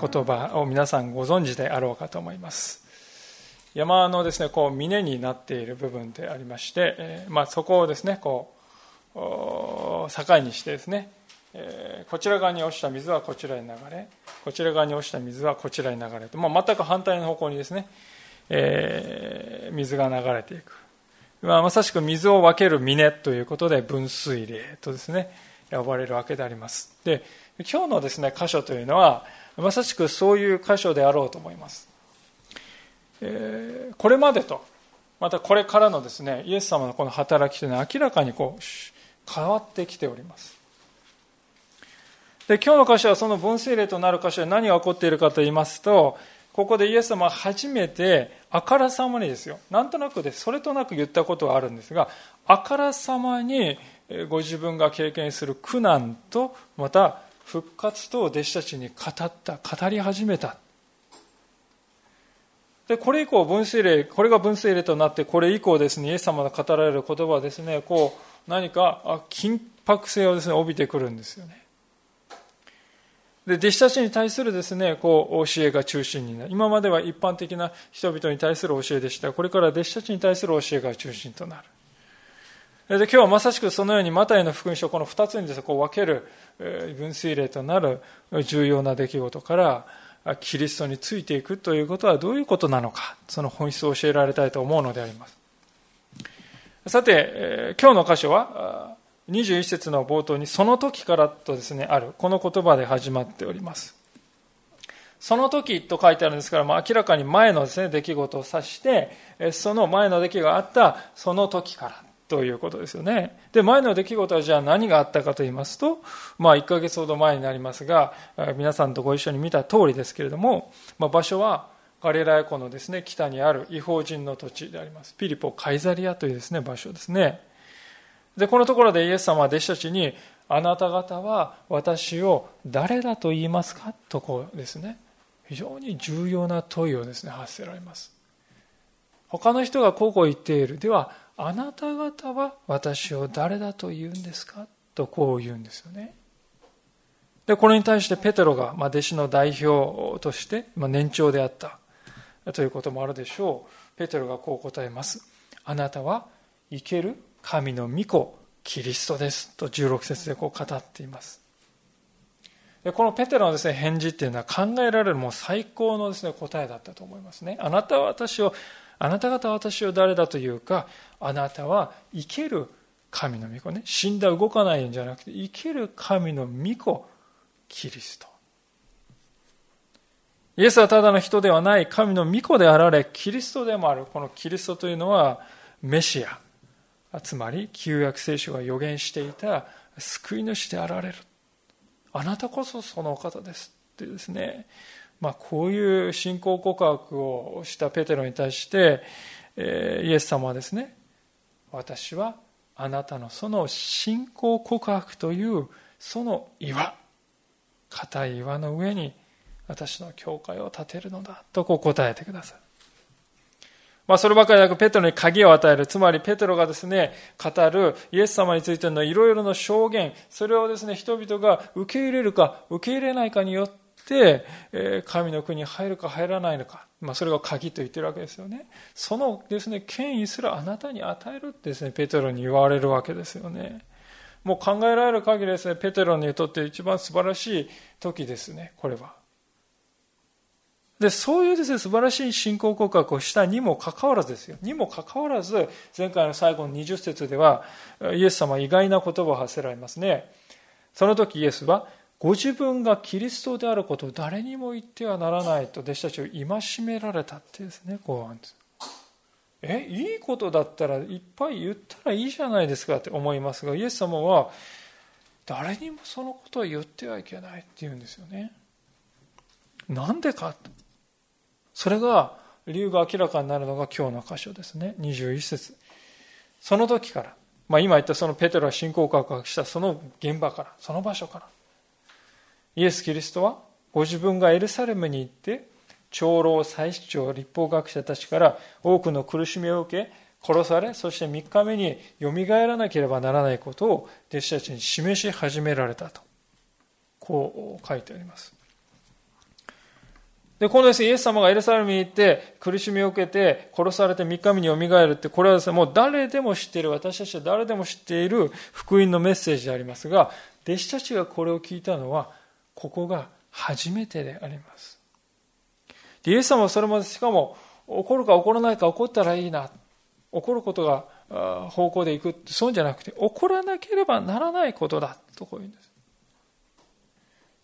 言葉を皆さんご存知であろうかと思います。山のですねこう峰になっている部分でありまして、えまあ、そこをですねこう境にしてですね、えこちら側に落ちた水はこちらに流れこちら側に落ちた水はこちらに流れと、まあ、全く反対の方向にですね、えー、水が流れていく、まあ、まさしく水を分ける峰ということで分水嶺とですね呼ばれるわけであります。で今日のですね箇所というのはまさしくそういう箇所であろうと思います。えー、これまでと、またこれからのですね、イエス様のこの働きというのは明らかにこう変わってきております。で今日の箇所はその分水嶺となる箇所で何が起こっているかと言いますと、ここでイエス様は初めてあからさまにですよ、なんとなくでそれとなく言ったことはあるんですが、あからさまにご自分が経験する苦難と、また復活と弟子たちに語った語り始めた。でこれ以降分水嶺これが分水嶺となってこれ以降ですねイエス様が語られる言葉はですねこう何か緊迫性をですね帯びてくるんですよね。で弟子たちに対するですねこう教えが中心になる。今までは一般的な人々に対する教えでした。これから弟子たちに対する教えが中心となる。で今日はまさしくそのようにマタイの福音書この2つにです、ね、こう分ける分水嶺となる重要な出来事からキリストについていくということはどういうことなのかその本質を教えられたいと思うのであります。さて今日の箇所は21節の冒頭にその時からとですねあるこの言葉で始まっております。その時と書いてあるんですから、まあ、明らかに前のです、ね、出来事を指してその前の出来があったその時からということですよね。で、前の出来事はじゃあ何があったかと言いますと、まあ1ヶ月ほど前になりますが、皆さんとご一緒に見た通りですけれども、まあ、場所はガリラヤ湖のですね、北にある違法人の土地であります。ピリポ・カイザリアというですね、場所ですね。で、このところでイエス様は弟子たちに、あなた方は私を誰だと言いますかとこうですね、非常に重要な問いをですね、発せられます。他の人がこうこう言っている。では、あなた方は私を誰だと言うんですか？とこう言うんですよね。で、これに対してペテロが、ま、弟子の代表として、ま、年長であったということもあるでしょう。ペテロがこう答えます。あなたは生ける神の御子、キリストです。と16節でこう語っています。でこのペテロのです、ね、返事っていうのは考えられるもう最高のです、ね、答えだったと思いますね。あなたは私をあなた方は私を誰だというか、あなたは生ける神の御子ね。死んだ動かないんじゃなくて、生ける神の御子、キリスト。イエスはただの人ではない神の御子であられ、キリストでもある。このキリストというのは、メシア。つまり、旧約聖書が予言していた救い主であられる。あなたこそその方です。ってですね、まあ、こういう信仰告白をしたペテロに対して、え、イエス様はですね、私はあなたのその信仰告白というその岩、硬い岩の上に私の教会を建てるのだとこう答えてください。まあ、そればかりなくペテロに鍵を与える。つまりペテロがですね、語るイエス様についてのいろいろな証言、それをですね、人々が受け入れるか受け入れないかによって、、え神の国に入るか入らないのか、まあ、それが鍵と言ってるわけですよね。そのですね、権威すらあなたに与えるってですね、ペテロに言われるわけですよね。もう考えられる限りですね、ペテロにとって一番素晴らしい時ですね、これは。で、そういうですね、素晴らしい信仰告白をしたにもかかわらずですよ。にもかかわらず、前回の最後の20節では、イエス様は意外な言葉を発せられますね。その時イエスは、ご自分がキリストであることを誰にも言ってはならないと弟子たちを戒められたってですねこうですえいいことだったらいっぱい言ったらいいじゃないですかって思いますがイエス様は誰にもそのことを言ってはいけないって言うんですよね。なんでかと。それが理由が明らかになるのが今日の箇所ですね。21節。その時から、まあ今言ったそのペテロが信仰告白したその現場から、その場所から、イエス・キリストはご自分がエルサレムに行って、長老、祭司長、立法学者たちから多くの苦しみを受け、殺され、そして3日目によみがえらなければならないことを弟子たちに示し始められたと。こう書いてあります。で、このですね、イエス様がエルサレムに行って苦しみを受けて殺されて3日目によみがえるって、これはですね、もう誰でも知っている、私たちは誰でも知っている福音のメッセージでありますが、弟子たちがこれを聞いたのは、ここが初めてであります。イエス様はそれまでしかも、起こるか起こらないか起こったらいいな。起こることが方向でいくってそうじゃなくて、起こらなければならないことだとこう言うんです。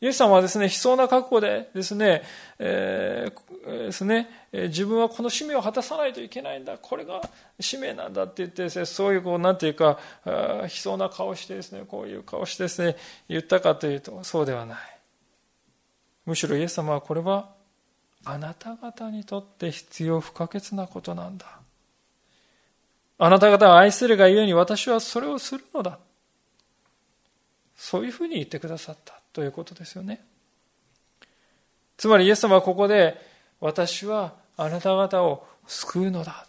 イエス様はですね、悲壮な覚悟でですね、えー、ですね、自分はこの使命を果たさないといけないんだ、これが使命なんだって言ってですね、そういうこう、なんていうか、悲壮な顔してですね、こういう顔してですね、言ったかというと、そうではない。むしろイエス様はこれは、あなた方にとって必要不可欠なことなんだ。あなた方を愛するがゆえに私はそれをするのだ。そういうふうに言ってくださったということですよね。つまりイエス様はここで私はあなた方を救うのだ。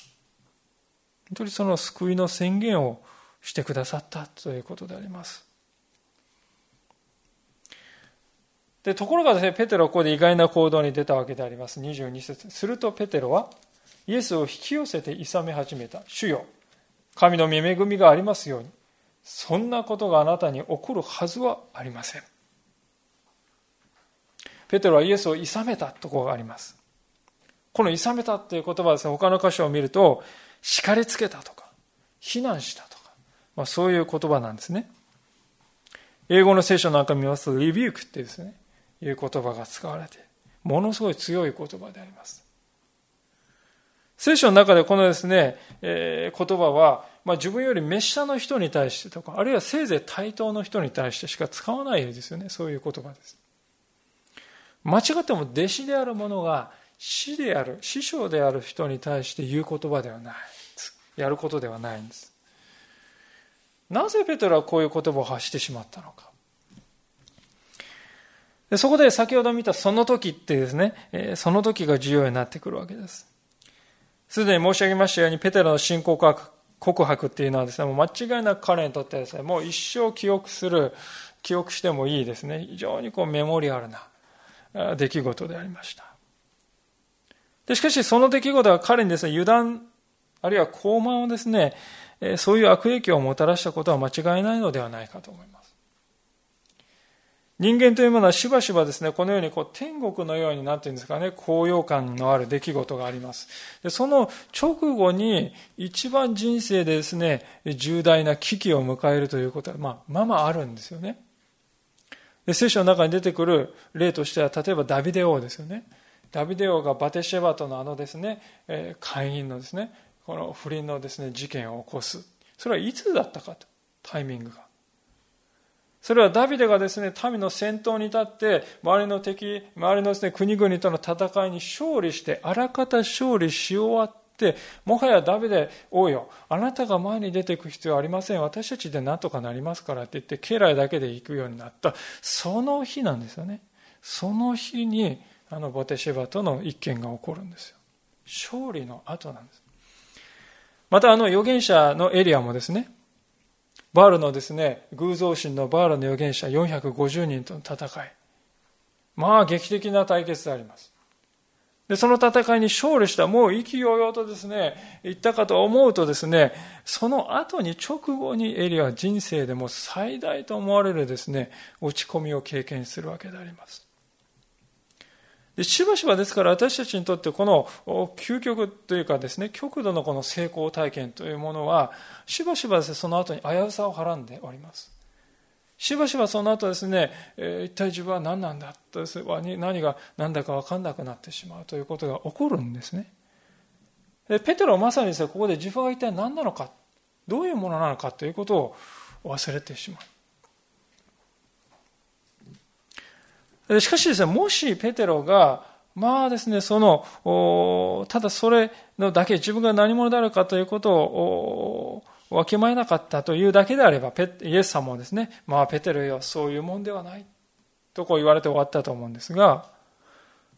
本当にその救いの宣言をしてくださったということであります。でところがですね、ペテロはここで意外な行動に出たわけであります。22節するとペテロはイエスを引き寄せて諌め始めた。主よ神の御恵みがありますように、そんなことがあなたに起こるはずはありません。ペテロはイエスを諌めたところがあります。この諌めたという言葉はですね、他の箇所を見ると、叱りつけたとか、非難したとか、まあ、そういう言葉なんですね。英語の聖書なんか見ますと、リビュークってですね、いう言葉が使われて、ものすごい強い言葉であります。聖書の中でこのですね、えー、言葉は、まあ、自分より滅者の人に対してとか、あるいはせいぜい対等の人に対してしか使わないですよね。そういう言葉です。間違っても弟子である者が師である、師匠である人に対して言う言葉ではない。やることではないんです。なぜペトロはこういう言葉を発してしまったのか。でそこで先ほど見たその時ってですね、えその時が重要になってくるわけです。すでに申し上げましたように、ペテロの信仰告白っていうのはですね、もう間違いなく彼にとってですね、もう一生記憶する、記憶してもいいですね、非常にこうメモリアルな出来事でありました。でしかし、その出来事は彼にですね、油断、あるいは高慢をですね、そういう悪影響をもたらしたことは間違いないのではないかと思います。人間というものはしばしばですね、このようにこう天国のようになっていうんですかね、高揚感のある出来事があります。でその直後に一番人生でですね、重大な危機を迎えるということは、まあ、まあまああるんですよね。で聖書の中に出てくる例としては、例えばダビデ王ですよね。ダビデ王がバテシェバとのあのですね、会員のですね、この不倫のですね、事件を起こす。それはいつだったかと、タイミングが。それはダビデがですね、民の先頭に立って、周りの敵、周りのですね、国々との戦いに勝利して、あらかた勝利し終わって、もはやダビデ王よ、あなたが前に出ていく必要はありません。私たちで何とかなりますからって言って、家来だけで行くようになった。その日なんですよね。その日に、あの、ボテシェバとの一件が起こるんですよ。勝利の後なんです。またあの預言者のエリアもですね、バールのですね、偶像神のバールの預言者450人との戦い。まあ劇的な対決であります。で、その戦いに勝利した、もう意気揚々とですね、言ったかと思うとですね、その後に直後にエリアは人生でも最大と思われるですね、落ち込みを経験するわけであります。でしばしばですから私たちにとってこの究極というかですね、極度のこの成功体験というものは、しばしばですね、その後に危うさをはらんでおります。しばしばその後ですね、えー、一体自分は何なんだと、何が何だか分かんなくなってしまうということが起こるんですね。でペテロはまさにですね、ここで自分は一体何なのか、どういうものなのかということを忘れてしまう。しかしですね、もしペテロがまあですね、その、ただそれのだけ、自分が何者であるかということをわきまえなかったというだけであれば、イエス様はですね、まあペテロよ、そういうもんではない。とこう言われて終わったと思うんですが、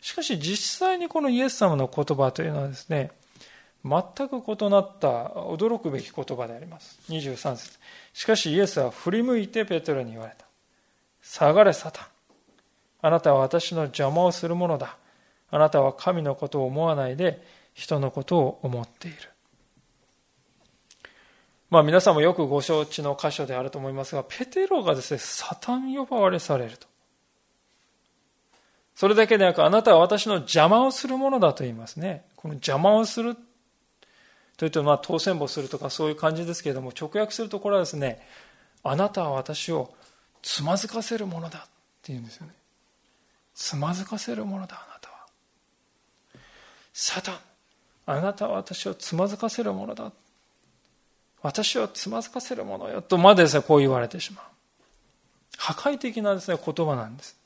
しかし実際にこのイエス様の言葉というのはですね、全く異なった驚くべき言葉であります。23節しかしイエスは振り向いてペテロに言われた。下がれサタン。あなたは私の邪魔をするものだ。あなたは神のことを思わないで人のことを思っている。まあ皆さんもよくご承知の箇所であると思いますが、ペテロがですね、サタン呼ばわれされると。それだけでなく、あなたは私の邪魔をするものだと言いますね。この邪魔をするというと、まあ、当選簿するとかそういう感じですけれども、直訳するとこれはですね、あなたは私をつまずかせるものだって言うんですよね。つまずかせるものだ、あなたは。サタン、あなたは私をつまずかせるものだ。私をつまずかせるものよ。とまでですね、こう言われてしまう。破壊的なですね、言葉なんです。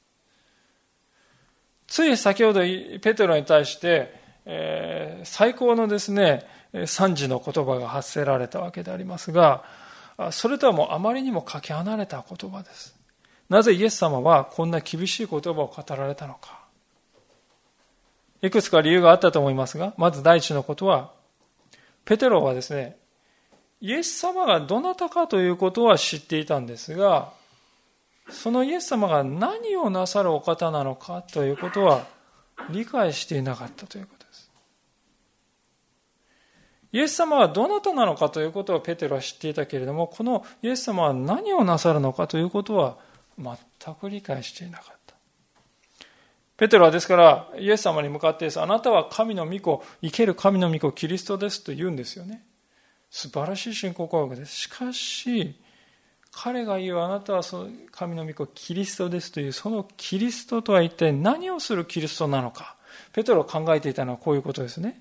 つい先ほどペテロに対して、えー、最高のですね、賛辞の言葉が発せられたわけでありますが、それとはもうあまりにもかけ離れた言葉です。なぜイエス様はこんな厳しい言葉を語られたのか。いくつか理由があったと思いますが、まず第一のことは、ペテロはですね、イエス様がどなたかということは知っていたんですが、そのイエス様が何をなさるお方なのかということは理解していなかったということです。イエス様はどなたなのかということをペテロは知っていたけれども、このイエス様は何をなさるのかということは全く理解していなかった。ペテロはですから、イエス様に向かってあなたは神の御子、生ける神の御子、キリストですと言うんですよね。素晴らしい信仰告白です。しかし、彼が言うあなたはその神の御子キリストですというそのキリストとは一体何をするキリストなのかペトロが考えていたのはこういうことですね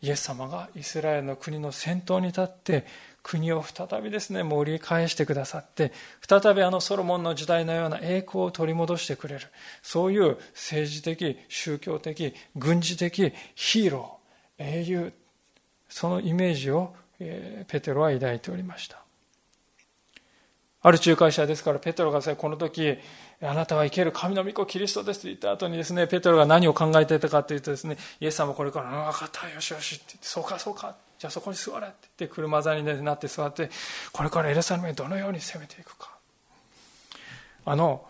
イエス様がイスラエルの国の先頭に立って国を再びですね盛り返してくださって再びあのソロモンの時代のような栄光を取り戻してくれる。そういう政治的宗教的軍事的ヒーロー英雄そのイメージをペテロは抱いておりました。ある仲介者ですから、ペテロが、この時、あなたは生ける神の御子キリストですと言った後にですね、ペテロが何を考えていたかというとですね、イエス様これから、あ分かった、よしよしって言って、そうかそうか、じゃあそこに座れって言って、車座になって座って、これからエルサレムにどのように攻めていくか。あの、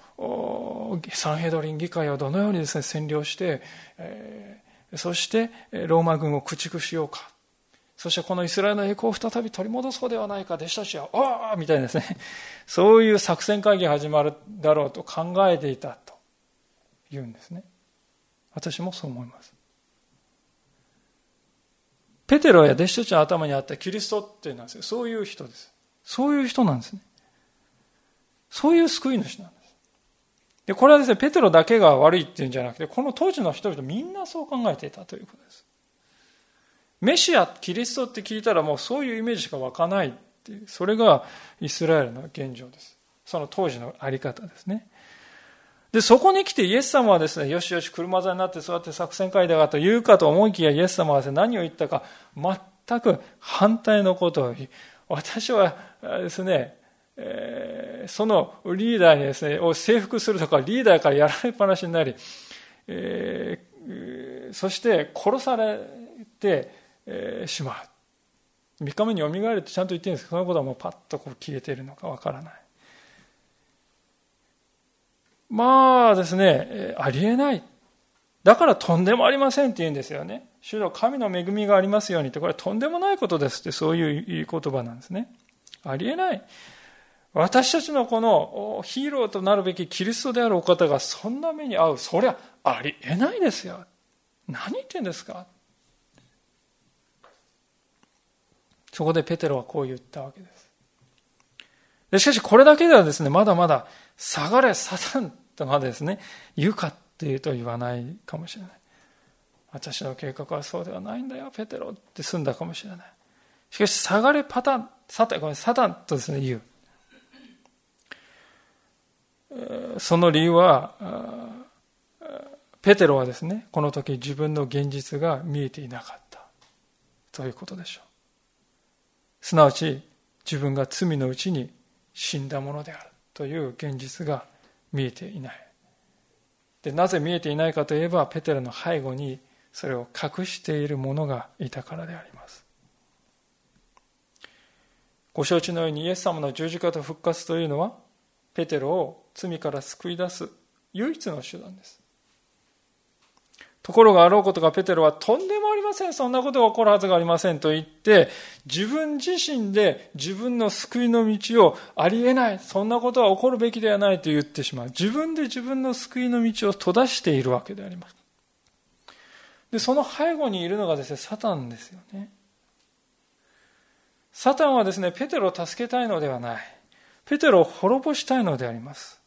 サンヘドリン議会をどのようにですね、占領して、えー、そしてローマ軍を駆逐しようか。そしてこのイスラエルの栄光を再び取り戻そうではないか、弟子たちは、ああみたいなですね、そういう作戦会議が始まるだろうと考えていたと言うんですね。私もそう思います。ペテロや弟子たちの頭にあったキリストっていうのはそういう人です。そういう人なんですね。そういう救い主なんです。で、これはですね、ペテロだけが悪いっていうんじゃなくて、この当時の人々みんなそう考えていたということです。メシア、キリストって聞いたらもうそういうイメージしか湧かないっていう、それがイスラエルの現状です。その当時のあり方ですね。で、そこに来てイエス様はですね、よしよし車座になって座って作戦会だがと言うかと思いきやイエス様はですね、何を言ったか全く反対のことを言い、私はですね、えー、そのリーダーにですね、を征服するとかリーダーからやられっぱなしになり、えー、そして殺されて、えしまう。3日目によみがえるってちゃんと言ってるんですけど、そのことはもうパッとこう消えているのかわからない。まあですね、ありえない。だからとんでもありませんって言うんですよね。主の神の恵みがありますようにって、これはとんでもないことですって、そういう言葉なんですね。ありえない。私たちのこのヒーローとなるべきキリストであるお方がそんな目に遭う。そりゃありえないですよ。何言ってんですかそこでペテロはこう言ったわけです。でしかしこれだけではですね、まだまだ下がれサタンとまでですね、言うかっていうと言わないかもしれない。私の計画はそうではないんだよ、ペテロって済んだかもしれない。しかし、下がれパタン、サタン、ごめん、サタンとですね、言う。その理由は、ペテロはですね、この時自分の現実が見えていなかった。ということでしょう。すなわち、自分が罪のうちに死んだものであるという現実が見えていない。で、なぜ見えていないかといえば、ペテロの背後にそれを隠している者がいたからであります。ご承知のようにイエス様の十字架と復活というのは、ペテロを罪から救い出す唯一の手段です。ところがあろうことがペテロはとんでもありません。そんなことが起こるはずがありませんと言って、自分自身で自分の救いの道をありえない。そんなことは起こるべきではないと言ってしまう。自分で自分の救いの道を閉ざしているわけであります。で、その背後にいるのがですね、サタンですよね。サタンはですね、ペテロを助けたいのではない。ペテロを滅ぼしたいのであります。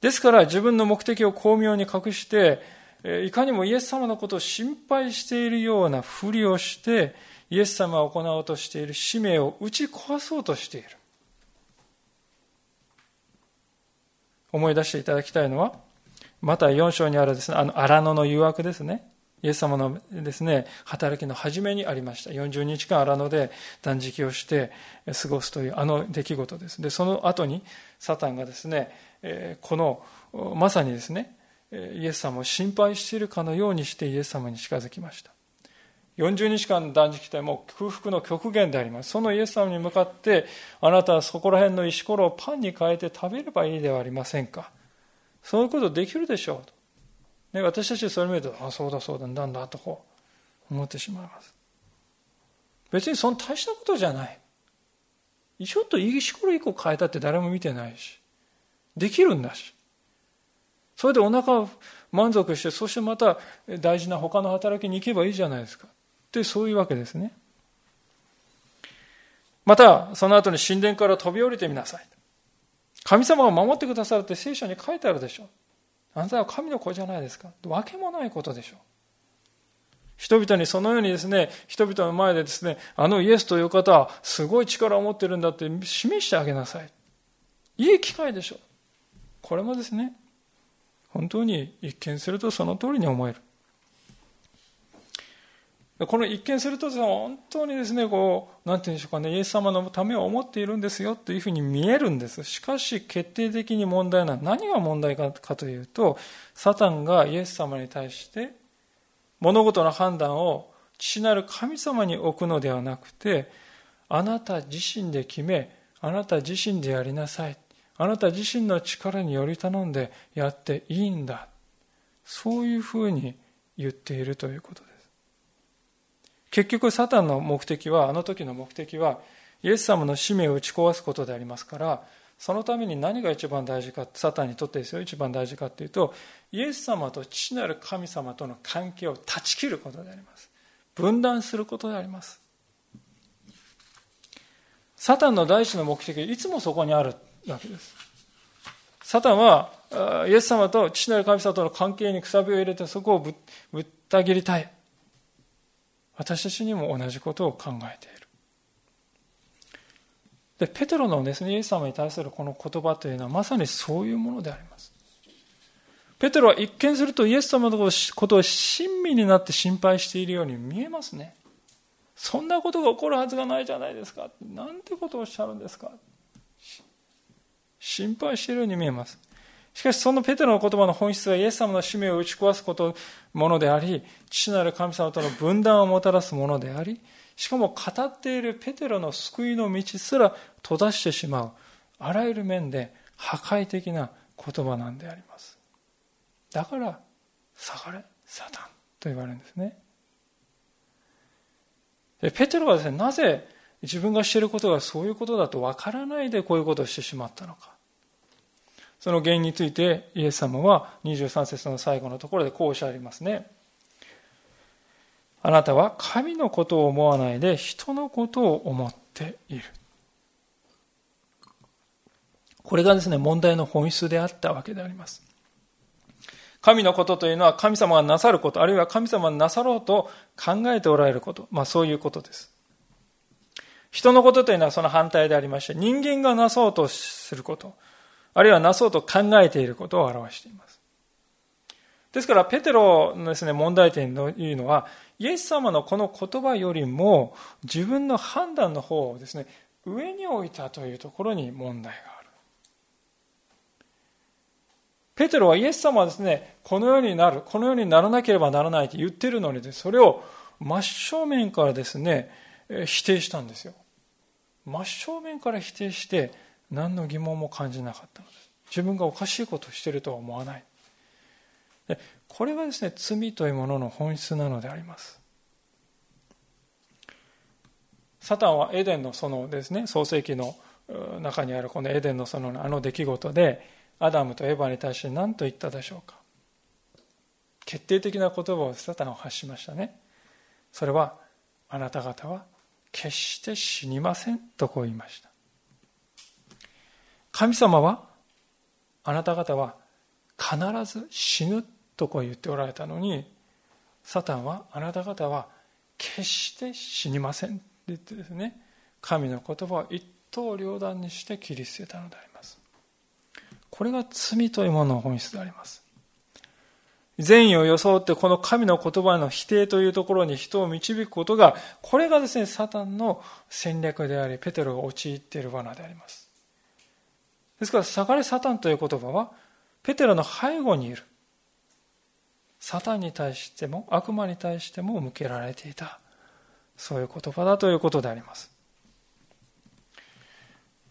ですから自分の目的を巧妙に隠して、いかにもイエス様のことを心配しているようなふりをして、イエス様が行おうとしている使命を打ち壊そうとしている。思い出していただきたいのは、また4章にあるですね、あの荒野の誘惑ですね。イエス様のですね、働きの初めにありました。40日間荒野で断食をして過ごすというあの出来事です。で、その後にサタンがですね、この、まさにですね、イエス様を心配しているかのようにしてイエス様に近づきました。40日間断食ってもう空腹の極限であります。そのイエス様に向かって、あなたはそこら辺の石ころをパンに変えて食べればいいではありませんか。そういうことできるでしょうと。ね、私たちそれ見ると、あ、そうだそうだ、なんだとこう思ってしまいます。別にその大したことじゃない。ちょっと石ころ一個変えたって誰も見てないし、できるんだし。それでお腹を満足して、そしてまた大事な他の働きに行けばいいじゃないですか。ってそういうわけですね。また、その後に神殿から飛び降りてみなさい。神様が守ってくださるって聖書に書いてあるでしょ。あなたは神の子じゃないですか。わけもないことでしょう。人々にそのようにですね、人々の前でですね、あのイエスという方はすごい力を持ってるんだって示してあげなさい。いい機会でしょ。これもですね、本当に一見するとその通りに思える。この一見すると本当にですね、こう、なんて言うんでしょうかね、イエス様のためを思っているんですよというふうに見えるんです。しかし、決定的に問題な何が問題かというと、サタンがイエス様に対して、物事の判断を父なる神様に置くのではなくて、あなた自身で決め、あなた自身でやりなさい。あなた自身の力により頼んでやっていいんだ。そういうふうに言っているということです。結局サタンの目的はあの時の目的はイエス様の使命を打ち壊すことでありますからそのために何が一番大事かサタンにとってですよ一番大事かというとイエス様と父なる神様との関係を断ち切ることであります分断することでありますサタンの第一の目的はいつもそこにあるわけですサタンはイエス様と父なる神様との関係にくさびを入れてそこをぶった切りたい私たちにも同じことを考えている。で、ペテロのですね、イエス様に対するこの言葉というのはまさにそういうものであります。ペテロは一見するとイエス様のことを親身になって心配しているように見えますね。そんなことが起こるはずがないじゃないですか。なんてことをおっしゃるんですか。心配しているように見えます。しかしそのペテロの言葉の本質はイエス様の使命を打ち壊すことものであり、父なる神様との分断をもたらすものであり、しかも語っているペテロの救いの道すら閉ざしてしまう、あらゆる面で破壊的な言葉なんであります。だから、下がれ、サタンと言われるんですね。ペテロはですね、なぜ自分がしていることがそういうことだとわからないでこういうことをしてしまったのか。その原因についてイエス様は23節の最後のところでこうおっしゃいますね。あなたは神のことを思わないで人のことを思っている。これがですね、問題の本質であったわけであります。神のことというのは神様がなさること、あるいは神様がなさろうと考えておられること、まあそういうことです。人のことというのはその反対でありまして、人間がなそうとすること、あるいはなそうと考えていることを表しています。ですから、ペテロのですね、問題点というのは、イエス様のこの言葉よりも、自分の判断の方をですね、上に置いたというところに問題がある。ペテロはイエス様はですね、このようになる、このようにならなければならないと言ってるのに、それを真正面からですね、否定したんですよ。真正面から否定して、何の疑問も感じなかったのです。自分がおかしいことをしているとは思わない。これがですね、罪というものの本質なのであります。サタンはエデンの園ですね、創世記の中にあるこのエデンの園のあの出来事で、アダムとエヴァに対して何と言ったでしょうか。決定的な言葉をサタンは発しましたね。それは、あなた方は決して死にませんとこう言いました。神様は、あなた方は必ず死ぬとこう言っておられたのに、サタンは、あなた方は決して死にませんって言ってですね、神の言葉を一刀両断にして切り捨てたのであります。これが罪というものの本質であります。善意を装ってこの神の言葉の否定というところに人を導くことが、これがですね、サタンの戦略であり、ペテロが陥っている罠であります。ですから、下がれサタンという言葉は、ペテロの背後にいる。サタンに対しても悪魔に対しても向けられていたそういう言葉だということであります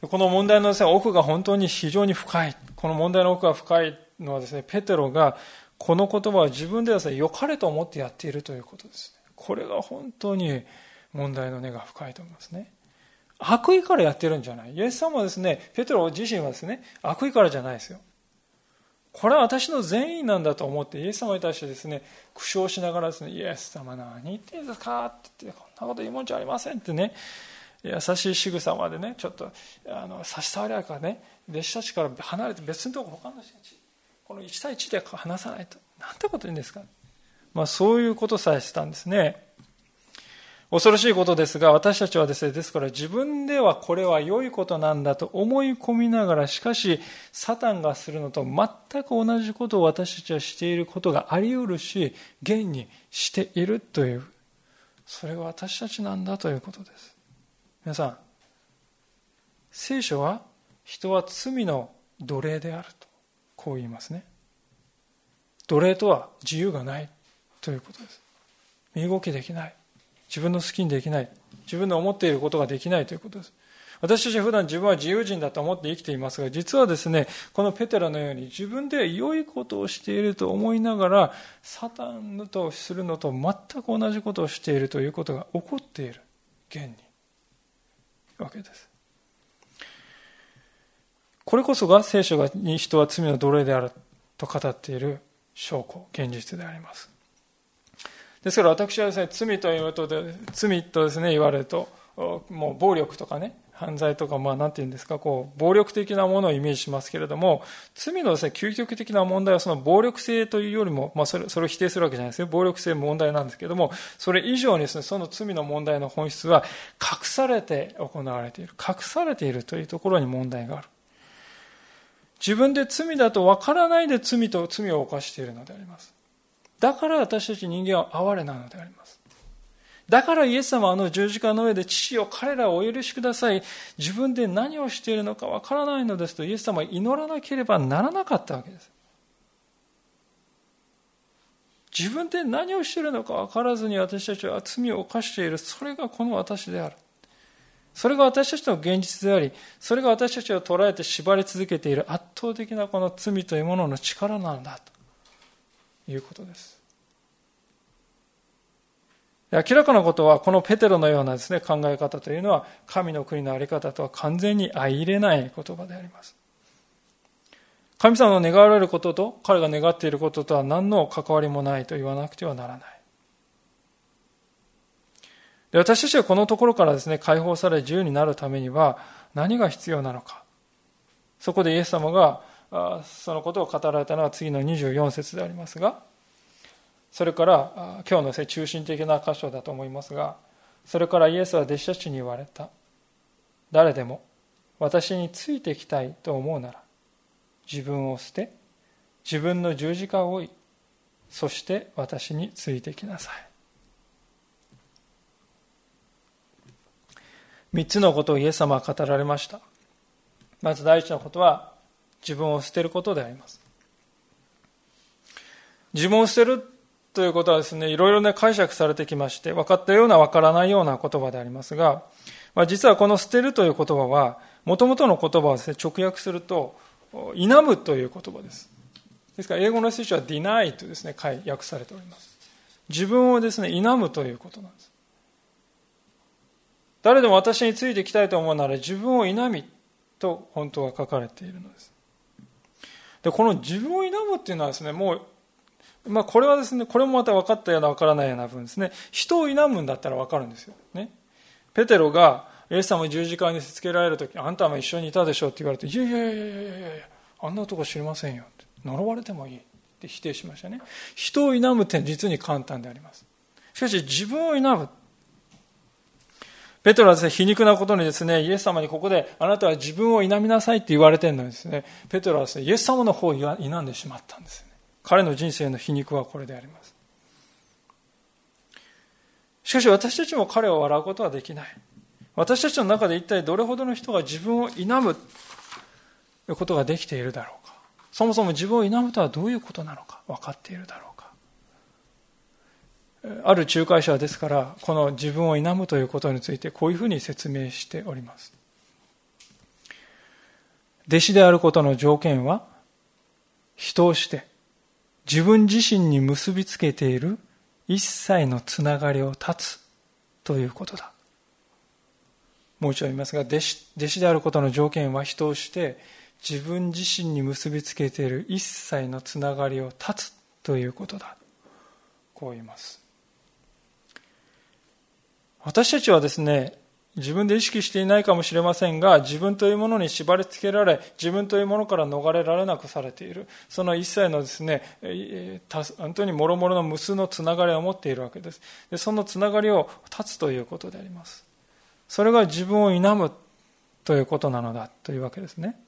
この問題のです、ね、奥が本当に非常に深いこの問題の奥が深いのはですねペテロがこの言葉を自分でですね良かれと思ってやっているということですね。これが本当に問題の根が深いと思いますね。悪意からやってるんじゃない。イエス様はですねペテロ自身はですね悪意からじゃないですよ。これは私の善意なんだと思ってイエス様に対してですね苦笑しながらですねイエス様何言ってんですかって言ってこんなこと言うもんじゃありませんってね優しい仕草までねちょっとあの差し障りあるからね弟子たちから離れて別のところ他の人たちこの1対1で話さないと。なんてこと言うんですか、まあ、そういうことさえしたんですね。恐ろしいことですが、私たちはですね、ですから自分ではこれは良いことなんだと思い込みながら、しかし、サタンがするのと全く同じことを私たちはしていることがあり得るし、現にしているという、それが私たちなんだということです。皆さん、聖書は人は罪の奴隷であると、こう言いますね。奴隷とは自由がないということです。身動きできない。自分の好きにできない。自分の思っていることができないということです。私たちは普段自分は自由人だと思って生きていますが、実はですね、このペテロのように自分で良いことをしていると思いながら、サタンとするのと全く同じことをしているということが起こっている。現に。わけです。これこそが聖書が人は罪の奴隷であると語っている証拠、現実であります。ですから私はですね、罪というとで、罪とですね、言われると、もう暴力とかね、犯罪とか、まあ、なんて言うんですか、こう、暴力的なものをイメージしますけれども、罪のですね、究極的な問題はその暴力性というよりも、まあ、それ、それを否定するわけじゃないですよ。暴力性問題なんですけれども、それ以上にですね、その罪の問題の本質は、隠されて行われている。隠されているというところに問題がある。自分で罪だと分からないで罪と罪を犯しているのであります。だから私たち人間は哀れなのであります。だからイエス様はあの十字架の上で父を彼らをお許しください。自分で何をしているのかわからないのですとイエス様は祈らなければならなかったわけです。自分で何をしているのか分からずに私たちは罪を犯している。それがこの私である。それが私たちの現実であり、それが私たちを捉えて縛り続けている圧倒的なこの罪というものの力なんだと。いうことです。明らかなことは、このペテロのようなですね、考え方というのは、神の国の在り方とは完全に相入れない言葉であります。神様の願われることと、彼が願っていることとは何の関わりもないと言わなくてはならない。で私たちはこのところからですね、解放され自由になるためには何が必要なのか。そこでイエス様がそのことを語られたのは次の24節でありますがそれから今日の中心的な箇所だと思いますがそれからイエスは弟子たちに言われた誰でも私についてきたいと思うなら自分を捨て自分の十字架を追いそして私についてきなさい。三つのことをイエス様は語られました。まず第一のことは自分を捨てることであります。自分を捨てるということはですね、いろいろね解釈されてきまして、分かったような分からないような言葉でありますが、まあ、実はこの捨てるという言葉は、もともとの言葉をですね、直訳すると、否むという言葉です。ですから、英語の聖書は deny とですね、訳されております。自分をですね、否むということなんです。誰でも私についていきたいと思うなら自分を否みと本当は書かれているのです。で、この自分を否むっていうのはですね、もうまあ、これはですね、これもまた分かったような分からないような分ですね。人を否むんだったら分かるんですよ。ね。ペテロが、イエス様十字架にせつけられるとき、あんたも一緒にいたでしょって言われて、いやいやいやいやいやいやあんなとこ知りませんよって。呪われてもいいって否定しましたね。人を否むって実に簡単であります。しかし自分を否む。ペテロはですね、皮肉なことにですね、イエス様にここで、あなたは自分を否みなさいって言われてるのにですね、ペテロはですね、イエス様の方を否んでしまったんです。ね彼の人生の皮肉はこれであります。しかし私たちも彼を笑うことはできない。私たちの中で一体どれほどの人が自分を否むことができているだろうか。そもそも自分を否むとはどういうことなのか分かっているだろう。ある仲介者ですから、この自分を否むということについてこういうふうに説明しております。弟子であることの条件は、人をして自分自身に結びつけている一切のつながりを断つということだ。もう一度言いますが、弟子弟子であることの条件は人をして自分自身に結びつけている一切のつながりを断つということだ。こう言います。私たちはですね、自分で意識していないかもしれませんが、自分というものに縛り付けられ、自分というものから逃れられなくされている。その一切のですね、本当に諸々の無数のつながりを持っているわけです。でそのつながりを断つということであります。それが自分を否むということなのだというわけですね。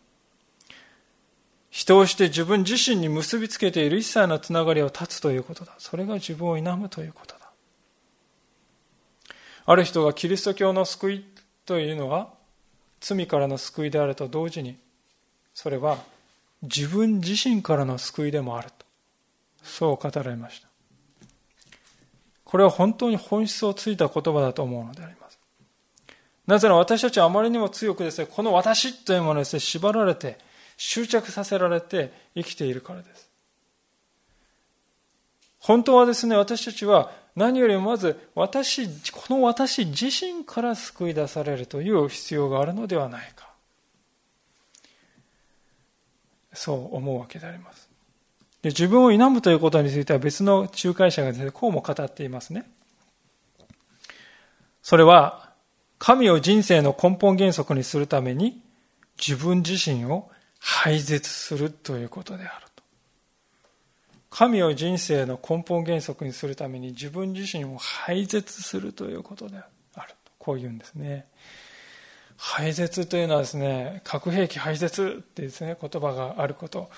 人をして自分自身に結びつけている一切のつながりを断つということだ。それが自分を否むということだ。ある人がキリスト教の救いというのは罪からの救いであると同時にそれは自分自身からの救いでもあると。そう語られました。これは本当に本質をついた言葉だと思うのであります。なぜなら私たちはあまりにも強くですねこの私というものですね縛られて執着させられて生きているからです。本当はですね私たちは何よりもまず私、この私自身から救い出されるという必要があるのではないか。そう思うわけであります。で自分を否むということについては別の仲介者がですね、こうも語っていますね。それは、神を人生の根本原則にするために自分自身を廃絶するということである。神を人生の根本原則にするために自分自身を廃絶するということであるとこう言うんですね。廃絶というのはですね核兵器廃絶ってですね言葉があること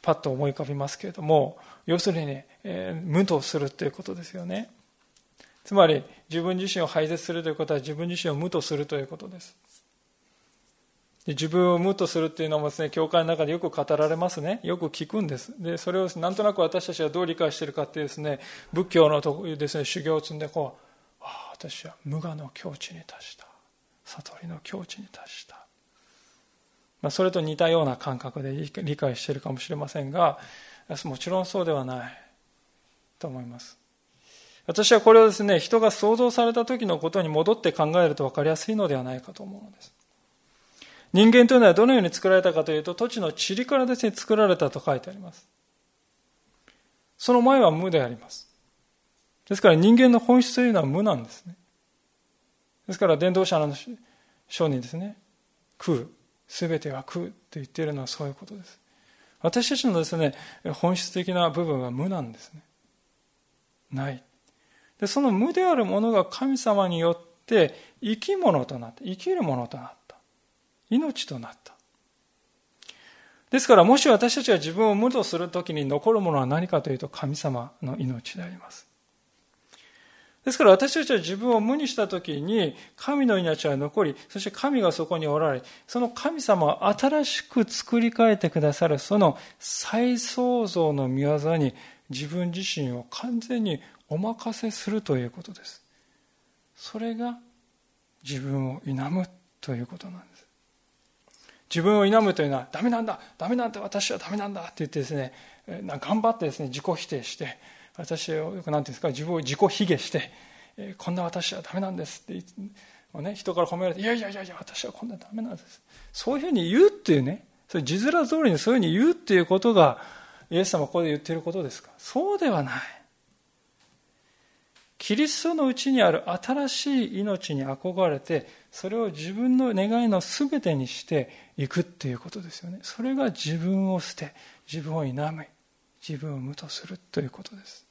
パッと思い浮かびますけれども要するにね、えー、無とするということですよね。つまり自分自身を廃絶するということは自分自身を無とするということです。自分を無とするっていうのもですね、教会の中でよく語られますね。よく聞くんです。で、それをなんとなく私たちはどう理解しているかってですね、仏教のとですね、修行を積んでこう、ああ、私は無我の境地に達した。悟りの境地に達した。まあ、それと似たような感覚で理解しているかもしれませんが、もちろんそうではないと思います。私はこれをですね、人が想像された時のことに戻って考えると分かりやすいのではないかと思うのです。人間というのはどのように作られたかというと、土地の塵からですね、作られたと書いてあります。その前は無であります。ですから人間の本質というのは無なんですね。ですから伝道者の書にですね、空、すべては空と言っているのはそういうことです。私たちのですね、本質的な部分は無なんですね。ない。で、その無であるものが神様によって生き物となって、生きるものとなって、命となった。ですから、もし私たちが自分を無とするときに残るものは何かというと、神様の命であります。ですから私たちは自分を無にしたときに、神の命は残り、そして神がそこにおられ、その神様を新しく作り変えてくださる、その再創造の御業に自分自身を完全にお任せするということです。それが自分を否むということなんです。自分を否むというのは、ダメなんだ、ダメなんだ、私はダメなんだって言ってですね、頑張ってですね、自己否定して、私をよく何て言うんですか、自分を自己卑下して、こんな私はダメなんですってね、人から褒められて、いやいやいやいや、私はこんなダメなんです。そういうふうに言うっていうね、それ字面通りにそういうふうに言うっていうことが、イエス様ここで言っていることですかそうではない。キリストのうちにある新しい命に憧れて、それを自分の願いの全てにしていくっていうことですよね。それが自分を捨て、自分を否め、自分を無とするということです。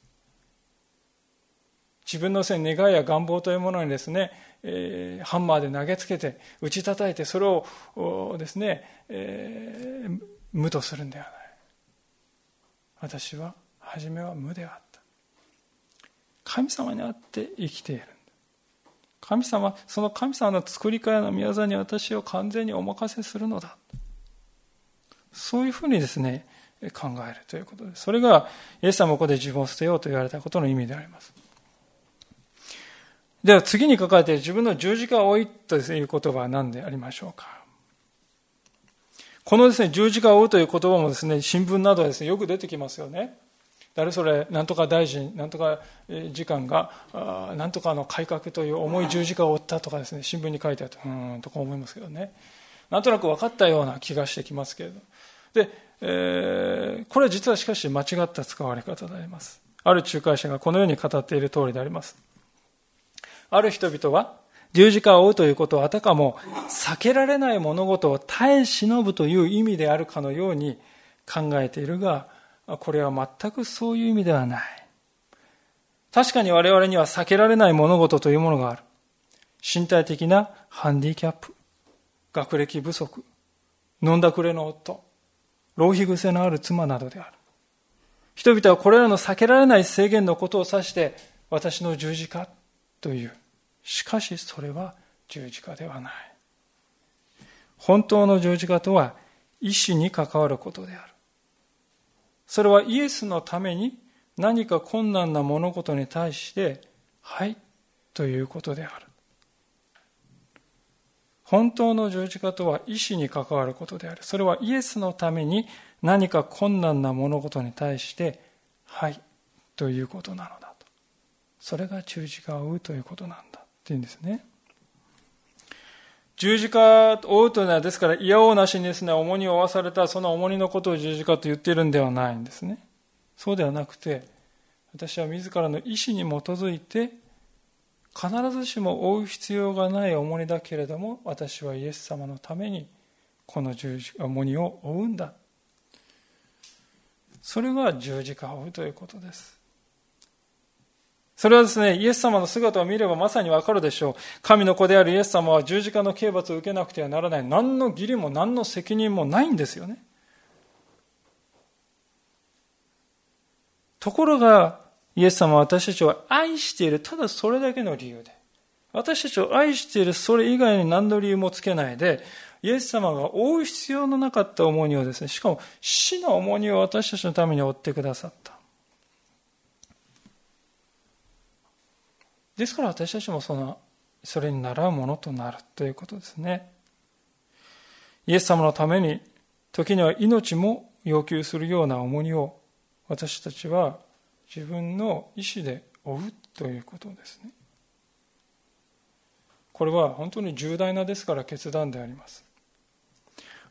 自分のせい願いや願望というものにですね、えー、ハンマーで投げつけて、打ち叩いて、それをですね、えー、無とするんではない。私は、初めは無であった。神様にあって生きている。神様、その神様の作り変えの宮沢に私を完全にお任せするのだ。そういうふうにですね、考えるということです。それが、イエス様ここで自分を捨てようと言われたことの意味であります。では次に書かれている自分の十字架を追いという言葉は何でありましょうかこのですね、十字架を追うという言葉もですね、新聞などはですね、よく出てきますよね。誰それ、なんとか大臣、なんとか時間が、なんとかの改革という重い十字架を負ったとかですね、新聞に書いてあって、うん、とか思いますけどね。なんとなく分かったような気がしてきますけれど。で、えー、これは実はしかし間違った使われ方であります。ある仲介者がこのように語っている通りであります。ある人々は十字架を追うということはあたかも避けられない物事を耐え忍ぶという意味であるかのように考えているが、これは全くそういう意味ではない。確かに我々には避けられない物事というものがある。身体的なハンディキャップ、学歴不足、飲んだくれの夫、浪費癖のある妻などである。人々はこれらの避けられない制限のことを指して私の十字架という。しかしそれは十字架ではない。本当の十字架とは意志に関わることである。それはイエスのために何か困難な物事に対して、はい、ということである。本当の十字架とは意志に関わることである。それはイエスのために何か困難な物事に対して、はい、ということなのだと。それが十字架を追うということなんだっていうんですね。十字架を追うというのは、ですから、嫌おうなしにですね、重荷を負わされた、その重荷のことを十字架と言っているんではないんですね。そうではなくて、私は自らの意思に基づいて、必ずしも追う必要がない重荷だけれども、私はイエス様のために、この十字重荷を追うんだ。それが十字架を追うということです。それはですね、イエス様の姿を見ればまさにわかるでしょう。神の子であるイエス様は十字架の刑罰を受けなくてはならない。何の義理も何の責任もないんですよね。ところが、イエス様は私たちを愛している、ただそれだけの理由で。私たちを愛している、それ以外に何の理由もつけないで、イエス様が負う必要のなかった重荷をですね、しかも死の重荷を私たちのために負ってくださった。ですから私たちもそのそれに習うものとなるということですね。イエス様のために時には命も要求するような重荷を私たちは自分の意思で負うということですね。これは本当に重大なですから決断であります。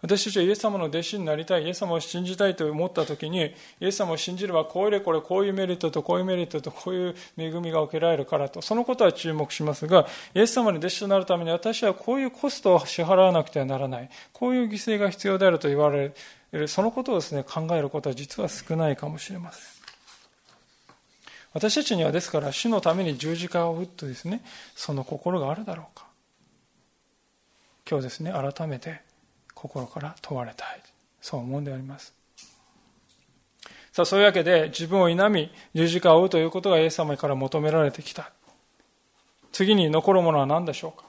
私たちはイエス様の弟子になりたい、イエス様を信じたいと思ったときに、イエス様を信じれば、これこれこういうメリットとこういうメリットとこういう恵みが受けられるからと、そのことは注目しますが、イエス様に弟子となるために私はこういうコストを支払わなくてはならない、こういう犠牲が必要であると言われる、そのことをですね、考えることは実は少ないかもしれません。私たちにはですから主のために十字架を打ってですねその心があるだろうか。今日ですね改めて心から問われたいそう思うんであります。さあ、そういうわけで自分を否み、十字架を追うということがイエス様から求められてきた。次に残るものは何でしょうか？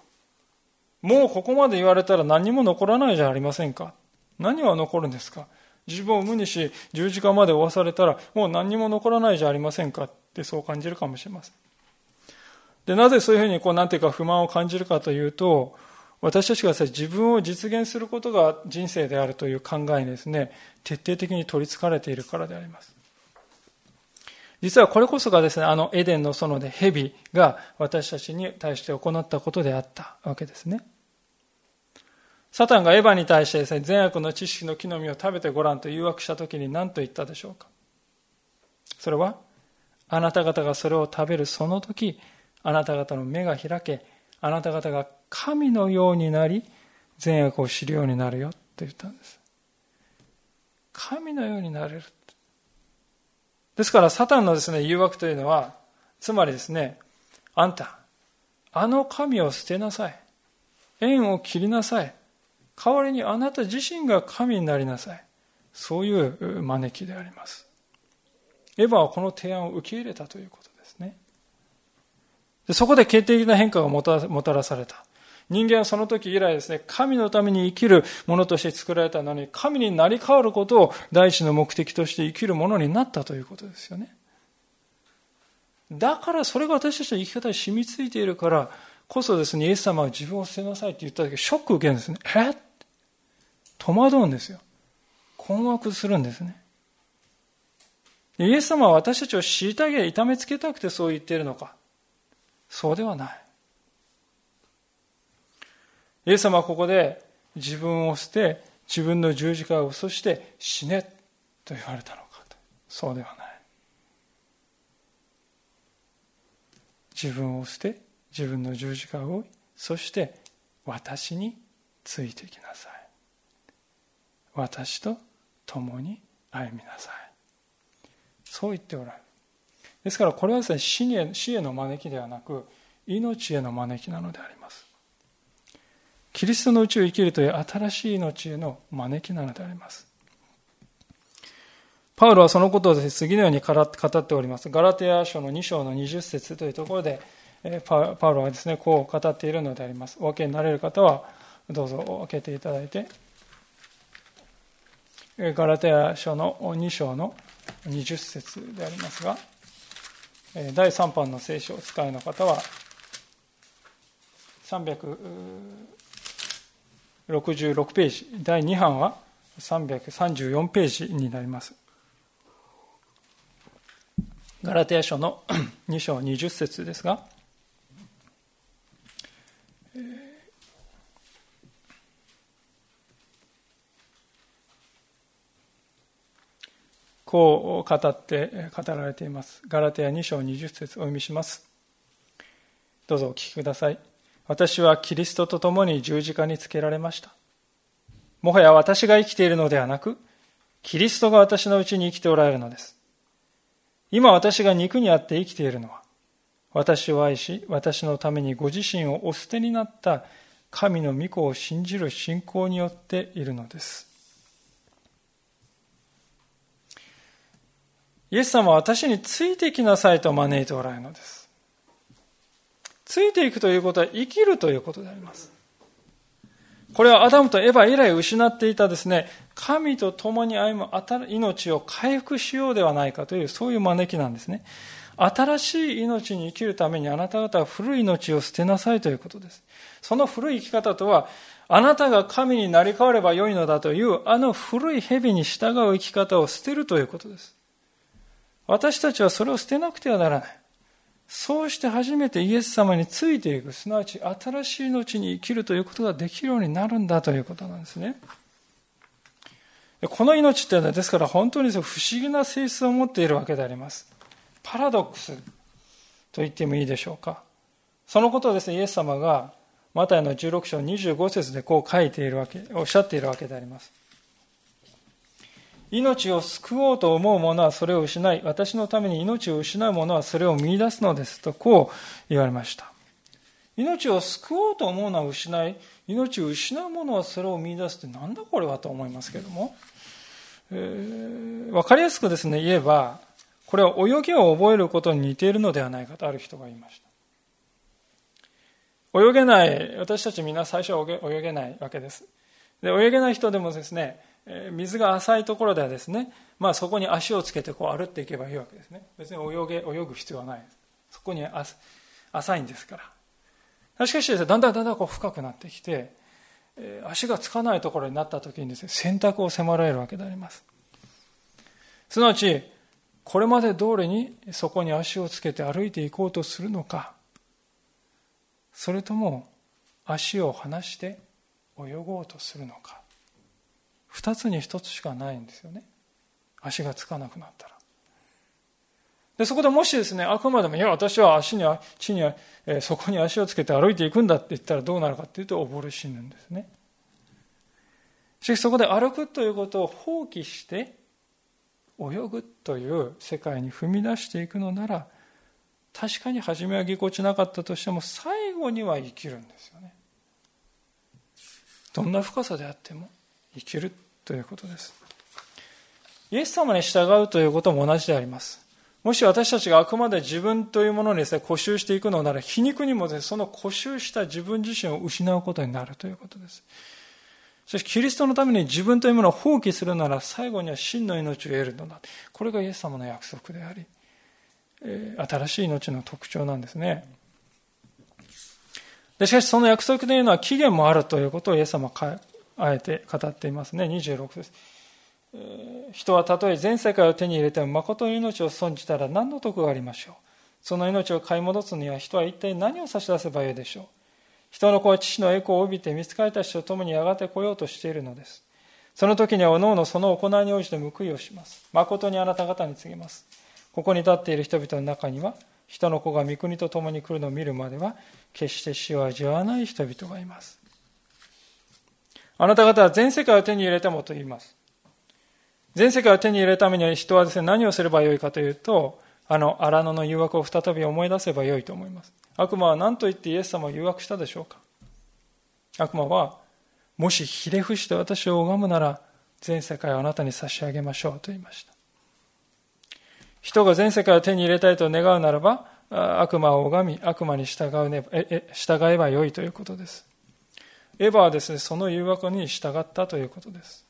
もうここまで言われたら何も残らないじゃありませんか？何は残るんですか？自分を無にし十字架まで追わされたらもう何も残らないじゃありませんか？ってそう感じるかもしれません。で、なぜそういうふうにこうなんていうか不満を感じるかというと、私たちが自分を実現することが人生であるという考えにですね、徹底的に取りつかれているからであります。実はこれこそがですね、あのエデンの園で蛇が私たちに対して行ったことであったわけですね。サタンがエヴァに対してですね、善悪の知識の木の実を食べてごらんと誘惑したときに何と言ったでしょうか。それは、あなた方がそれを食べるその時、あなた方の目が開け、あなた方が神のようになり、善悪を知るようになるよって言ったんです。神のようになれる。ですから、サタンのですね、誘惑というのは、つまりですね、あんた、あの神を捨てなさい。縁を切りなさい。代わりにあなた自身が神になりなさい。そういう招きであります。エヴァはこの提案を受け入れたということで。そこで決定的な変化がもたらされた。人間はその時以来ですね、神のために生きるものとして作られたのに、神になり変わることを第一の目的として生きるものになったということですよね。だからそれが私たちの生き方に染みついているからこそですね、イエス様は自分を捨てなさいって言った時、ショック受けるんですね。え戸惑うんですよ。困惑するんですね。イエス様は私たちを虐げ、痛めつけたくてそう言っているのか。そうではない。イエス様はここで自分を捨て、自分の十字架を、そして死ねと言われたのかと。そうではない。自分を捨て、自分の十字架を、そして私についてきなさい。私と共に歩みなさい。そう言っておられる。ですからこれはですね死へ死への招きではなく命への招きなのであります。キリストのうちを生きるという新しい命への招きなのであります。パウロはそのことを、次のように語っております。ガラテヤ書の2章の20節というところでパウロはですねこう語っているのであります。お分けになれる方はどうぞ開けていただいて。ガラテヤ書の2章の20節でありますが第3版の聖書を使いの方は366ページ第2版は334ページになります。ガラテヤ書の2章20節ですがこう語って語られています。ガラテヤ2章20節お読みします。どうぞお聞きください。私はキリストと共に十字架につけられました。もはや私が生きているのではなく、キリストが私のうちに生きておられるのです。今私が肉にあって生きているのは、私を愛し、私のためにご自身をお捨てになった神の御子を信じる信仰によっているのです。イエス様は私についてきなさいと招いておられるのです。ついていくということは生きるということであります。これはアダムとエヴァ以来失っていたですね、神と共に歩む命を回復しようではないかという、そういう招きなんですね。新しい命に生きるためにあなた方は古い命を捨てなさいということです。その古い生き方とは、あなたが神になり変わればよいのだという、あの古い蛇に従う生き方を捨てるということです。私たちはそれを捨てなくてはならない。そうして初めてイエス様についていく、すなわち新しい命に生きるということができるようになるんだということなんですね。この命っていうのはですから本当に不思議な性質を持っているわけであります。パラドックスと言ってもいいでしょうか。そのことをですね、イエス様がマタイの16章25節でこう書いているわけ、おっしゃっているわけであります。命を救おうと思う者はそれを失い、私のために命を失う者はそれを見出すのですと、こう言われました。命を救おうと思うのは失い、命を失う者はそれを見出すってなんだこれはと思いますけれども。えー、分かりやすくですね、言えば、これは泳ぎを覚えることに似ているのではないかとある人が言いました。泳げない、私たちみんな最初は泳げないわけです。で、泳げない人でもですね、水が浅いところではですね、まあそこに足をつけてこう歩っていけばいいわけですね。別に泳げ、泳ぐ必要はない。そこに浅いんですから。しかしですね、だんだんだんだんこう深くなってきて、足がつかないところになった時にですね、選択を迫られるわけであります。すなわち、これまで通りにそこに足をつけて歩いていこうとするのか、それとも足を離して泳ごうとするのか。二つに一つしかないんですよね。足がつかなくなったら。で、そこでもしですね、あくまでも、いや、私は足に、地に、え、そこに足をつけて歩いていくんだって言ったらどうなるかっていうと、溺れ死ぬんですね。しかしそこで歩くということを放棄して、泳ぐという世界に踏み出していくのなら、確かに初めはぎこちなかったとしても、最後には生きるんですよね。どんな深さであっても生きるということです。イエス様に従うということも同じであります。もし私たちがあくまで自分というものにですね、固執していくのなら、皮肉にもですね、その固執した自分自身を失うことになるということです。そしかし、キリストのために自分というものを放棄するなら、最後には真の命を得るのだ。これがイエス様の約束であり、え、新しい命の特徴なんですね。でしかし、その約束というのは期限もあるということをイエス様はあえて語っていますね。26です。人はたとえ全世界を手に入れても誠の命を損じたら何の得がありましょう？その命を買い戻すには人は一体何を差し出せばよいでしょう？人の子は父の栄光を帯びて見つかりたちと共にやがて来ようとしているのです。その時にはおのおのその行いに応じて報いをします。誠にあなた方に告げます。ここに立っている人々の中には人の子が御国と共に来るのを見るまでは決して死を味わわない人々がいます。あなた方は全世界を手に入れてもと言います全世界を手に入れるためには人はですね、何をすればよいかというと、あの荒野の誘惑を再び思い出せばよいと思います。悪魔は何と言ってイエス様を誘惑したでしょうか悪魔は、もしひれ伏して私を拝むなら、全世界をあなたに差し上げましょうと言いました。人が全世界を手に入れたいと願うならば、悪魔を拝み、悪魔に従うねえ従えばよいということです。エヴァはですね、その誘惑に従ったということです。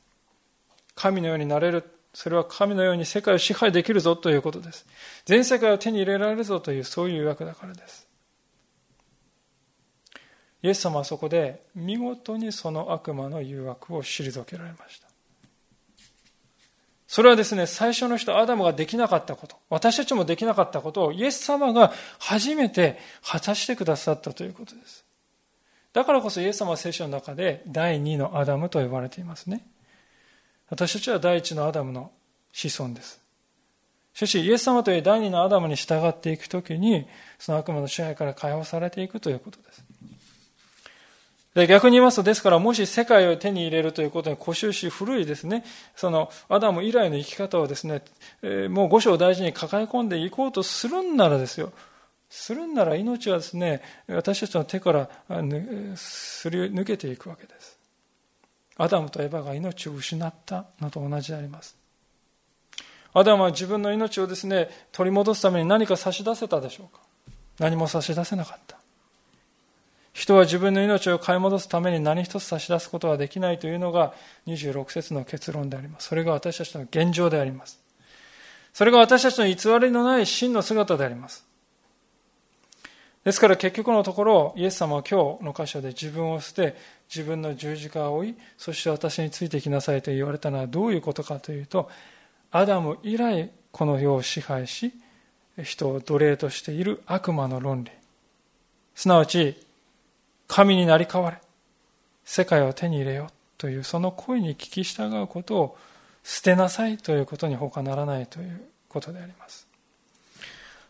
神のようになれる。それは神のように世界を支配できるぞということです。全世界を手に入れられるぞというそういう誘惑だからです。イエス様はそこで見事にその悪魔の誘惑を退けられました。それはですね、最初の人、アダムができなかったこと、私たちもできなかったことをイエス様が初めて果たしてくださったということです。だからこそイエス様は聖書の中で第二のアダムと呼ばれていますね。私たちは第一のアダムの子孫です。しかし、イエス様という第二のアダムに従っていくときに、その悪魔の支配から解放されていくということです。で逆に言いますと、ですから、もし世界を手に入れるということに固執し、古いですね、そのアダム以来の生き方をですね、え、もう五章を大事に抱え込んでいこうとするんならですよ、するんなら命はですね、私たちの手からすり抜けていくわけです。アダムとエバが命を失ったのと同じであります。アダムは自分の命をですね、取り戻すために何か差し出せたでしょうか？何も差し出せなかった。人は自分の命を買い戻すために何一つ差し出すことはできないというのが26節の結論であります。それが私たちの現状であります。それが私たちの偽りのない真の姿であります。ですから結局のところ、イエス様は今日の箇所で自分を捨て、自分の十字架を追い、そして私についてきなさいと言われたのはどういうことかというと、アダム以来この世を支配し、人を奴隷としている悪魔の論理。すなわち、神になり変われ、世界を手に入れようというその声に聞き従うことを捨てなさいということに他ならないということであります。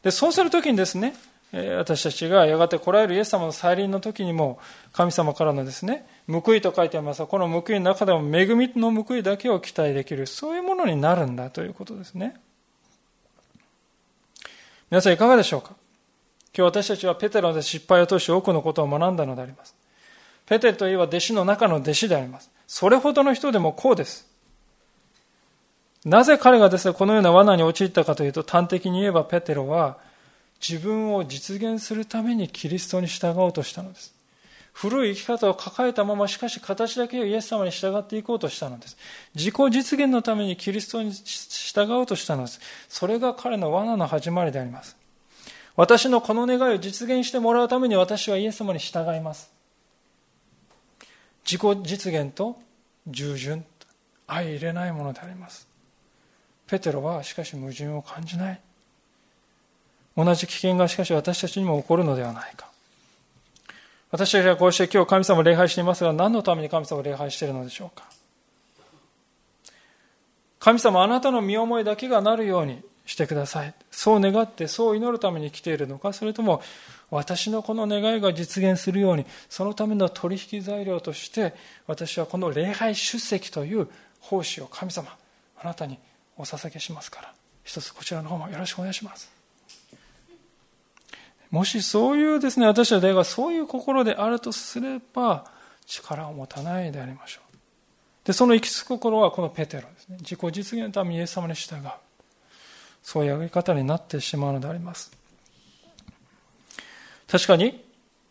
で、そうするときにですね、私たちがやがて来られるイエス様の再臨の時にも神様からのですね報いと書いてあります。がこの報いの中でも恵みの報いだけを期待できる。そういうものになるんだということですね。皆さんいかがでしょうか？今日私たちはペテロで失敗を通して多くのことを学んだのであります。ペテロといえば弟子の中の弟子であります。それほどの人でもこうです。なぜ彼がですね、このような罠に陥ったかというと、端的に言えばペテロは自分を実現するためにキリストに従おうとしたのです。古い生き方を抱えたまま、しかし形だけをイエス様に従っていこうとしたのです。自己実現のためにキリストに従おうとしたのです。それが彼の罠の始まりであります。私のこの願いを実現してもらうために私はイエス様に従います。自己実現と従順、相入れないものであります。ペテロはしかし矛盾を感じない。同じ危険がしかし私たちにも起こるのではないか。私たちはこうして今日神様を礼拝していますが、何のために神様を礼拝しているのでしょうか。神様、あなたの身思いだけがなるようにしてください。そう願って、そう祈るために来ているのか、それとも、私のこの願いが実現するように、そのための取引材料として、私はこの礼拝出席という奉仕を神様、あなたにお捧げしますから、一つこちらの方もよろしくお願いします。もしそういうですね、私たちがそういう心であるとすれば、力を持たないでありましょう。で、その行き着く心はこのペテロですね。自己実現のためにイエス様に従う。そういうやり方になってしまうのであります。確かに、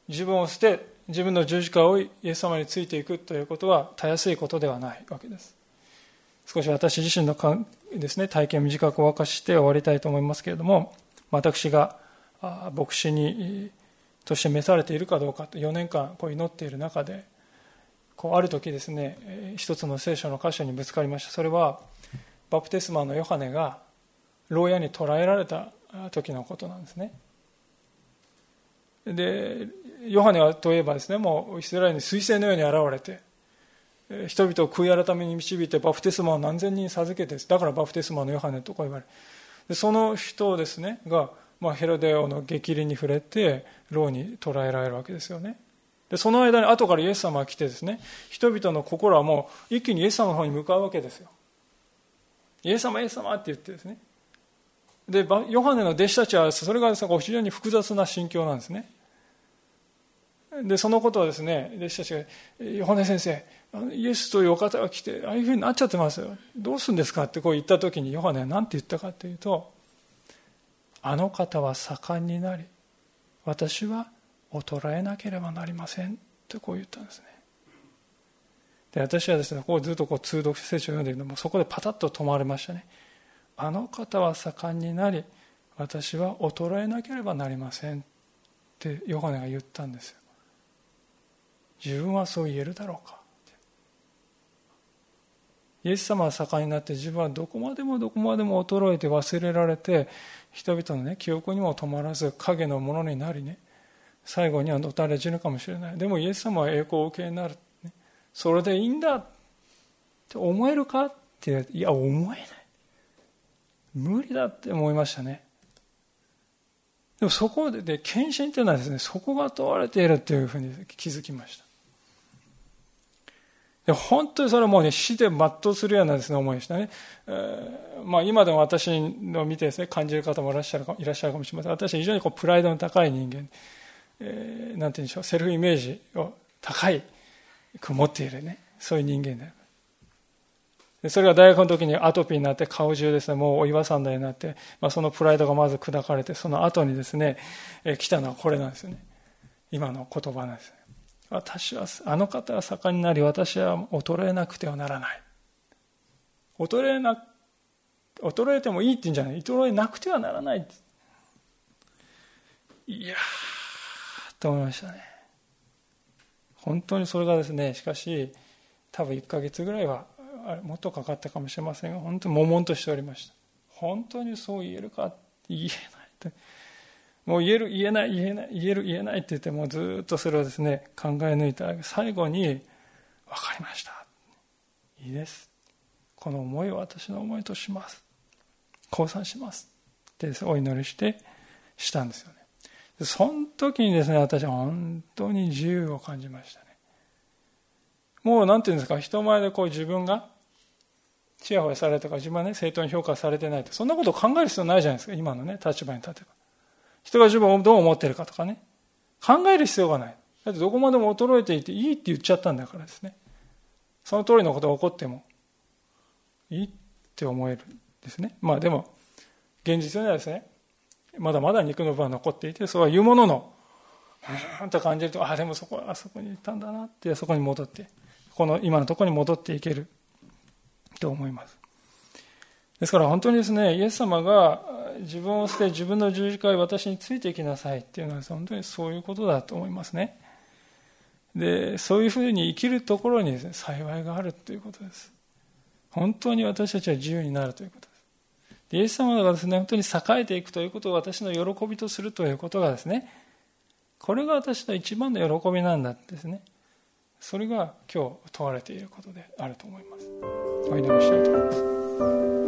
自分を捨て、自分の十字架を、イエス様についていくということは、たやすいことではないわけです。少し私自身のですね、体験を短くお明かして終わりたいと思いますけれども、私が牧師にとして召されているかどうかと4年間こう祈っている中でこうある時ですね一つの聖書の箇所にぶつかりました。それはバプテスマのヨハネが牢屋に捕らえられた時のことなんですね。でヨハネはといえばですねもうイスラエルに彗星のように現れて人々を悔い改めに導いてバプテスマを何千人授けてだからバプテスマのヨハネとこう言われる。でその人をですねがまあ、ヘロデオの激鱗に触れて牢に捕らえられるわけですよね。でその間に後からイエス様が来てですね人々の心はもう一気にイエス様の方に向かうわけですよ。イエス様イエス様って言ってですね。でヨハネの弟子たちはそれが非常に複雑な心境なんですね。でそのことをですね弟子たちが「ヨハネ先生イエスというお方が来てああいうふうになっちゃってますよ。どうするんですか?」ってこう言った時にヨハネは何て言ったかというとあの方は盛んになり私は衰えなければなりませんとこう言ったんですね。で私はですねこうずっとこう通読聖書を読んでいるのもそこでパタッと止まりましたね。あの方は盛んになり私は衰えなければなりませんってヨハネが言ったんですよ。自分はそう言えるだろうか。イエス様は盛んになって自分はどこまでもどこまでも衰えて忘れられて人々のね記憶にも止まらず影のものになりね最後にはのたれ死ぬかもしれない。でもイエス様は栄光を受けになる、ね、それでいいんだ。って思えるか？っていや思えない。無理だって思いましたね。でもそこでで献身っていうのはですねそこが問われているっていうふうに気づきました。で本当にそれはもうね、死で全うするようなですね、思いでしたね。えー、まあ今でも私の見てですね、感じる方もいらっしゃるかいらっしゃるかもしれません。私は非常にこうプライドの高い人間、えー、なんて言うんでしょう、セルフイメージを高いく持っているね、そういう人間ででそれが大学の時にアトピーになって顔中ですね、もうお岩さんだよになって、まあ、そのプライドがまず砕かれて、その後にですね、えー、来たのはこれなんですよね。今の言葉なんです。私はあの方は盛んになり私は衰えなくてはならない。衰えな衰えてもいいって言うんじゃない。衰えなくてはならない。いやーと思いましたね。本当にそれがですねしかし多分1ヶ月ぐらいはあれもっとかかったかもしれませんが本当に悶々としておりました。本当にそう言えるか言えないもう言える、言えない、言えない、言える、言えないって言ってもずっとそれをですね、考え抜いた最後に、分かりました。いいです。この思いを私の思いとします。降参します。ってお祈りしてしたんですよね。その時にですね、私は本当に自由を感じましたね。もうなんていうんですか、人前でこう自分がちやほやされたか自分はね、正当に評価されてないと。そんなことを考える必要ないじゃないですか、今のね、立場に立てば。人が自分をどう思ってるかとかね。考える必要がない。だってどこまでも衰えていていいって言っちゃったんだからですね。その通りのことが起こってもいい。って思えるんですねまあでも現実にはですねまだまだ肉の部分は残っていてそうは言うもののうんと感じるとあでもそこあそこに行ったんだなってそこに戻ってこの今のところに戻っていけると思いますですから本当にですねイエス様が自分を捨て自分の十字架に私についていきなさいっていうのは本当にそういうことだと思いますねでそういうふうに生きるところにです、ね、幸いがあるということです本当に私たちは自由になるということですイエス様がですね、本当に栄えていくということを私の喜びとするということがですね、これが私の一番の喜びなんだですね。それが今日問われていることであると思います。お祈りしたいと思います。